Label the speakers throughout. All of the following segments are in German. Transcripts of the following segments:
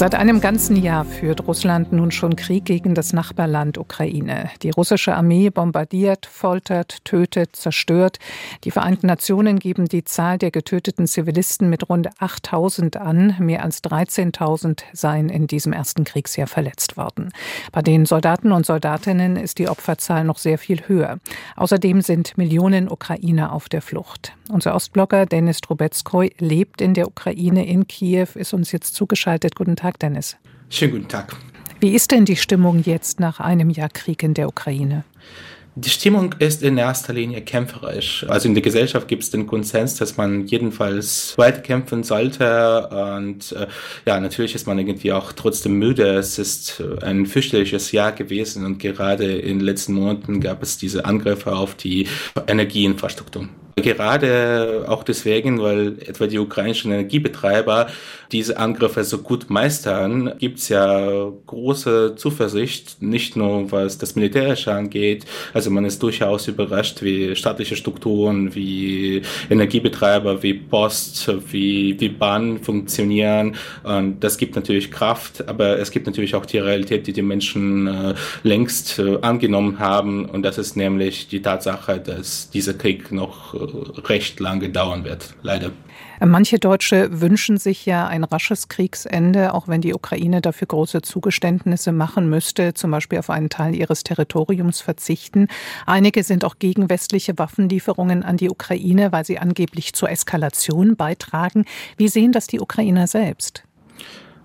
Speaker 1: Seit einem ganzen Jahr führt Russland nun schon Krieg gegen das Nachbarland Ukraine. Die russische Armee bombardiert, foltert, tötet, zerstört. Die Vereinten Nationen geben die Zahl der getöteten Zivilisten mit rund 8000 an. Mehr als 13.000 seien in diesem ersten Kriegsjahr verletzt worden. Bei den Soldaten und Soldatinnen ist die Opferzahl noch sehr viel höher. Außerdem sind Millionen Ukrainer auf der Flucht. Unser Ostblocker Denis Trubetskoy lebt in der Ukraine in Kiew, ist uns jetzt zugeschaltet. Guten. Tag, Dennis.
Speaker 2: Schönen guten Tag.
Speaker 1: Wie ist denn die Stimmung jetzt nach einem Jahr Krieg in der Ukraine?
Speaker 2: Die Stimmung ist in erster Linie kämpferisch. Also in der Gesellschaft gibt es den Konsens, dass man jedenfalls weiterkämpfen sollte. Und äh, ja, natürlich ist man irgendwie auch trotzdem müde. Es ist äh, ein fürchterliches Jahr gewesen und gerade in den letzten Monaten gab es diese Angriffe auf die Energieinfrastruktur. Gerade auch deswegen, weil etwa die ukrainischen Energiebetreiber diese Angriffe so gut meistern, gibt's ja große Zuversicht, nicht nur was das Militärische angeht. Also man ist durchaus überrascht, wie staatliche Strukturen, wie Energiebetreiber, wie Post, wie, wie Bahn funktionieren. Und das gibt natürlich Kraft, aber es gibt natürlich auch die Realität, die die Menschen äh, längst äh, angenommen haben. Und das ist nämlich die Tatsache, dass dieser Krieg noch äh, recht lange dauern wird, leider.
Speaker 1: Manche Deutsche wünschen sich ja ein rasches Kriegsende, auch wenn die Ukraine dafür große Zugeständnisse machen müsste, zum Beispiel auf einen Teil ihres Territoriums verzichten. Einige sind auch gegen westliche Waffenlieferungen an die Ukraine, weil sie angeblich zur Eskalation beitragen. Wie sehen das die Ukrainer selbst?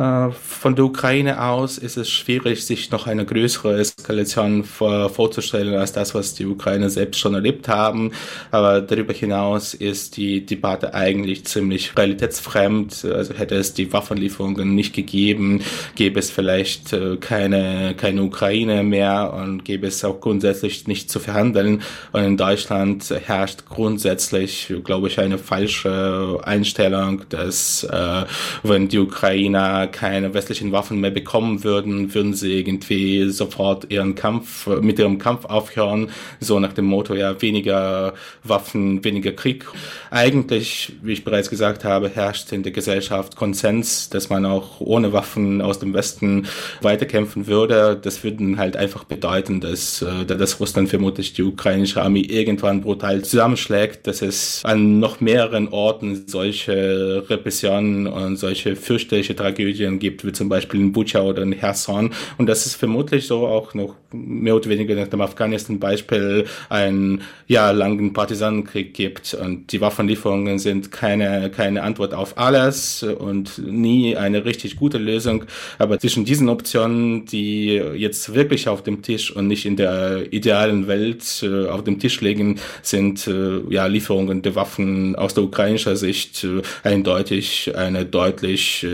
Speaker 2: Äh, von der Ukraine aus ist es schwierig, sich noch eine größere Eskalation vor, vorzustellen als das, was die Ukraine selbst schon erlebt haben. Aber darüber hinaus ist die Debatte eigentlich ziemlich realitätsfremd. Also hätte es die Waffenlieferungen nicht gegeben, gäbe es vielleicht äh, keine, keine Ukraine mehr und gäbe es auch grundsätzlich nicht zu verhandeln. Und in Deutschland herrscht grundsätzlich, glaube ich, eine falsche Einstellung, dass äh, wenn die Ukrainer keine westlichen Waffen mehr bekommen würden, würden sie irgendwie sofort ihren Kampf, mit ihrem Kampf aufhören, so nach dem Motto, ja, weniger Waffen, weniger Krieg. Eigentlich, wie ich bereits gesagt habe, herrscht in der Gesellschaft Konsens, dass man auch ohne Waffen aus dem Westen weiterkämpfen würde. Das würde halt einfach bedeuten, dass, äh, dass Russland vermutlich die ukrainische Armee irgendwann brutal zusammenschlägt, dass es an noch mehreren Orten solche Repressionen und solche fürchterliche Tragödien Tragödien gibt, wie zum Beispiel in Bucha oder in Herson. Und das ist vermutlich so auch noch mehr oder weniger nach dem Afghanistan-Beispiel einen jahrelangen Partisanenkrieg gibt. Und die Waffenlieferungen sind keine, keine Antwort auf alles und nie eine richtig gute Lösung. Aber zwischen diesen Optionen, die jetzt wirklich auf dem Tisch und nicht in der idealen Welt äh, auf dem Tisch liegen, sind äh, ja Lieferungen der Waffen aus der ukrainischen Sicht äh, eindeutig eine deutlich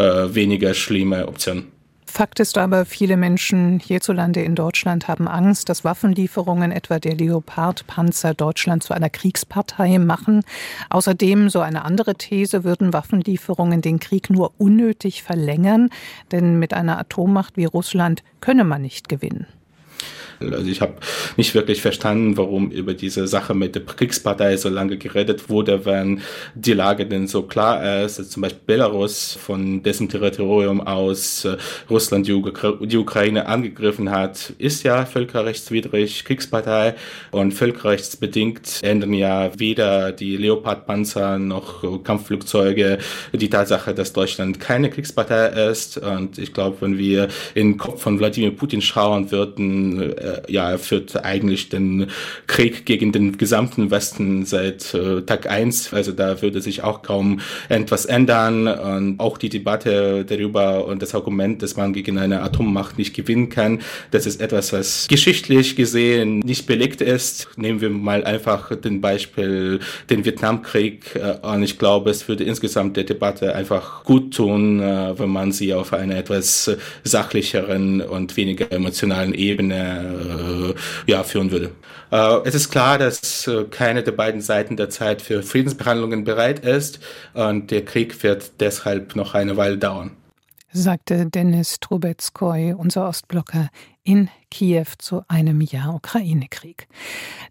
Speaker 2: äh, weniger schlimme Option.
Speaker 1: Fakt ist aber, viele Menschen hierzulande in Deutschland haben Angst, dass Waffenlieferungen, etwa der Leopard-Panzer, Deutschland zu einer Kriegspartei machen. Außerdem, so eine andere These, würden Waffenlieferungen den Krieg nur unnötig verlängern, denn mit einer Atommacht wie Russland könne man nicht gewinnen.
Speaker 2: Also ich habe nicht wirklich verstanden, warum über diese Sache mit der Kriegspartei so lange geredet wurde, wenn die Lage denn so klar ist. Also zum Beispiel Belarus, von dessen Territorium aus äh, Russland die, Ukraine angegriffen hat, ist ja völkerrechtswidrig Kriegspartei und völkerrechtsbedingt ändern ja weder die Leopard-Panzer noch Kampfflugzeuge die Tatsache, dass Deutschland keine Kriegspartei ist. Und ich glaube, wenn wir in den Kopf von Wladimir Putin schauen würden, äh, äh, ja, er führt eigentlich den Krieg gegen den gesamten Westen seit äh, Tag eins. Also da würde sich auch kaum etwas ändern. Und auch die Debatte darüber und das Argument, dass man gegen eine Atommacht nicht gewinnen kann, das ist etwas, was geschichtlich gesehen nicht belegt ist. Nehmen wir mal einfach den Beispiel den Vietnamkrieg. Äh, und ich glaube, es würde insgesamt der Debatte einfach gut tun, äh, wenn man sie auf einer etwas sachlicheren und weniger emotionalen Ebene äh, ja, führen würde. Äh, es ist klar, dass äh, keine der beiden Seiten derzeit für Friedensbehandlungen bereit ist und der Krieg wird deshalb noch eine Weile dauern.
Speaker 1: Sagte Dennis Trubetskoy, unser Ostblocker in Kiew zu einem Jahr Ukraine-Krieg.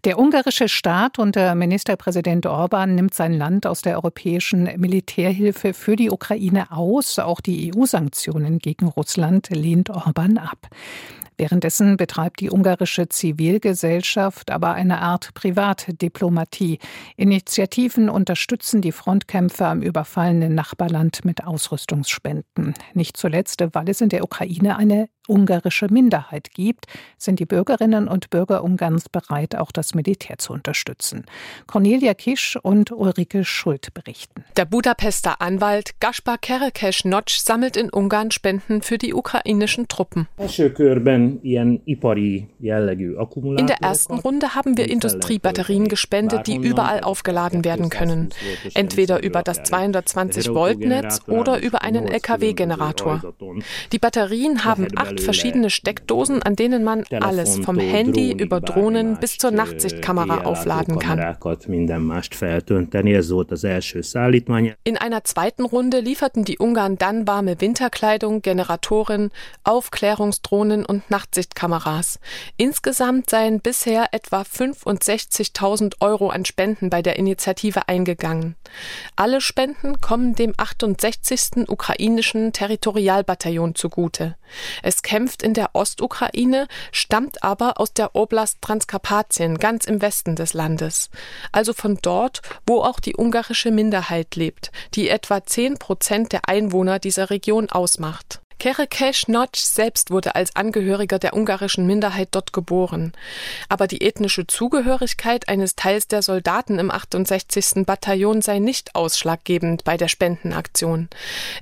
Speaker 1: Der ungarische Staat unter Ministerpräsident Orban nimmt sein Land aus der europäischen Militärhilfe für die Ukraine aus. Auch die EU-Sanktionen gegen Russland lehnt Orban ab. Währenddessen betreibt die ungarische Zivilgesellschaft aber eine Art Privatdiplomatie. Initiativen unterstützen die Frontkämpfer im überfallenen Nachbarland mit Ausrüstungsspenden. Nicht zuletzt, weil es in der Ukraine eine ungarische Minderheit gibt, sind die Bürgerinnen und Bürger Ungarns bereit, auch das Militär zu unterstützen. Cornelia Kisch und Ulrike Schuld berichten.
Speaker 3: Der Budapester Anwalt Gaspar Kerekes Notsch sammelt in Ungarn Spenden für die ukrainischen Truppen. In der ersten Runde haben wir Industriebatterien gespendet, die überall aufgeladen werden können. Entweder über das 220 Volt Netz oder über einen LKW-Generator. Die Batterien haben acht verschiedene Steckdosen, an denen man alles vom Handy über Drohnen bis zur Nachtsichtkamera aufladen kann. In einer zweiten Runde lieferten die Ungarn dann warme Winterkleidung, Generatoren, Aufklärungsdrohnen und Nachtsichtkameras. Insgesamt seien bisher etwa 65.000 Euro an Spenden bei der Initiative eingegangen. Alle Spenden kommen dem 68. ukrainischen Territorialbataillon zugute. Es kämpft in der Ostukraine, stammt aber aus der Oblast Transkarpatien, ganz im Westen des Landes. Also von dort, wo auch die ungarische Minderheit lebt, die etwa zehn Prozent der Einwohner dieser Region ausmacht. Kerekesh Notch selbst wurde als Angehöriger der ungarischen Minderheit dort geboren. Aber die ethnische Zugehörigkeit eines Teils der Soldaten im 68. Bataillon sei nicht ausschlaggebend bei der Spendenaktion.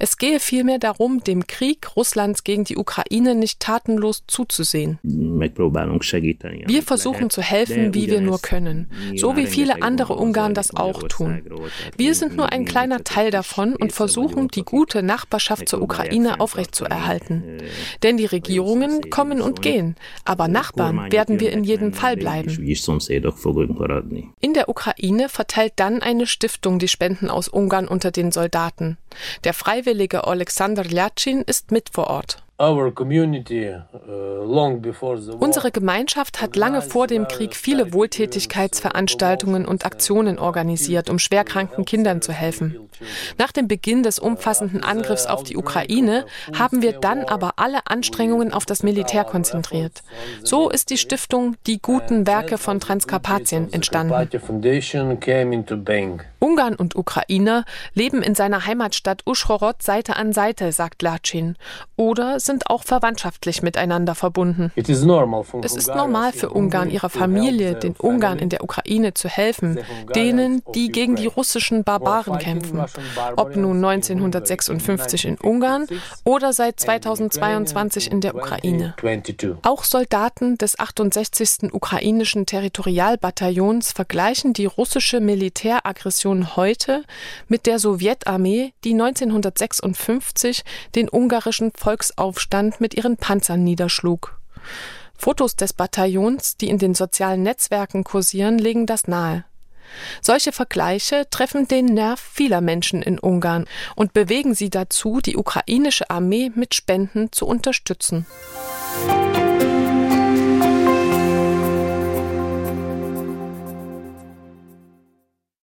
Speaker 3: Es gehe vielmehr darum, dem Krieg Russlands gegen die Ukraine nicht tatenlos zuzusehen. Wir versuchen zu helfen, wie wir nur können, so wie viele andere Ungarn das auch tun. Wir sind nur ein kleiner Teil davon und versuchen, die gute Nachbarschaft zur Ukraine aufrechtzuerhalten erhalten. Denn die Regierungen kommen und gehen, aber Nachbarn werden wir in jedem Fall bleiben. In der Ukraine verteilt dann eine Stiftung die Spenden aus Ungarn unter den Soldaten. Der Freiwillige Alexander Lyacin ist mit vor Ort. Uh, Unsere Gemeinschaft hat lange vor dem Krieg viele Wohltätigkeitsveranstaltungen und Aktionen organisiert, um schwerkranken Kindern zu helfen. Nach dem Beginn des umfassenden Angriffs auf die Ukraine haben wir dann aber alle Anstrengungen auf das Militär konzentriert. So ist die Stiftung Die guten Werke von Transkarpatien entstanden. Ungarn und Ukrainer leben in seiner Heimatstadt Uschhorod Seite an Seite, sagt Lacin. Oder sind auch verwandtschaftlich miteinander verbunden. Es ist normal für Ungarn, ihrer Familie, den Ungarn in der Ukraine zu helfen, denen, die gegen die russischen Barbaren kämpfen, ob nun 1956 in Ungarn oder seit 2022 in der Ukraine. Auch Soldaten des 68. ukrainischen Territorialbataillons vergleichen die russische Militäraggression heute mit der Sowjetarmee, die 1956 den ungarischen Volksaufstand mit ihren Panzern niederschlug. Fotos des Bataillons, die in den sozialen Netzwerken kursieren, legen das nahe. Solche Vergleiche treffen den Nerv vieler Menschen in Ungarn und bewegen sie dazu, die ukrainische Armee mit Spenden zu unterstützen.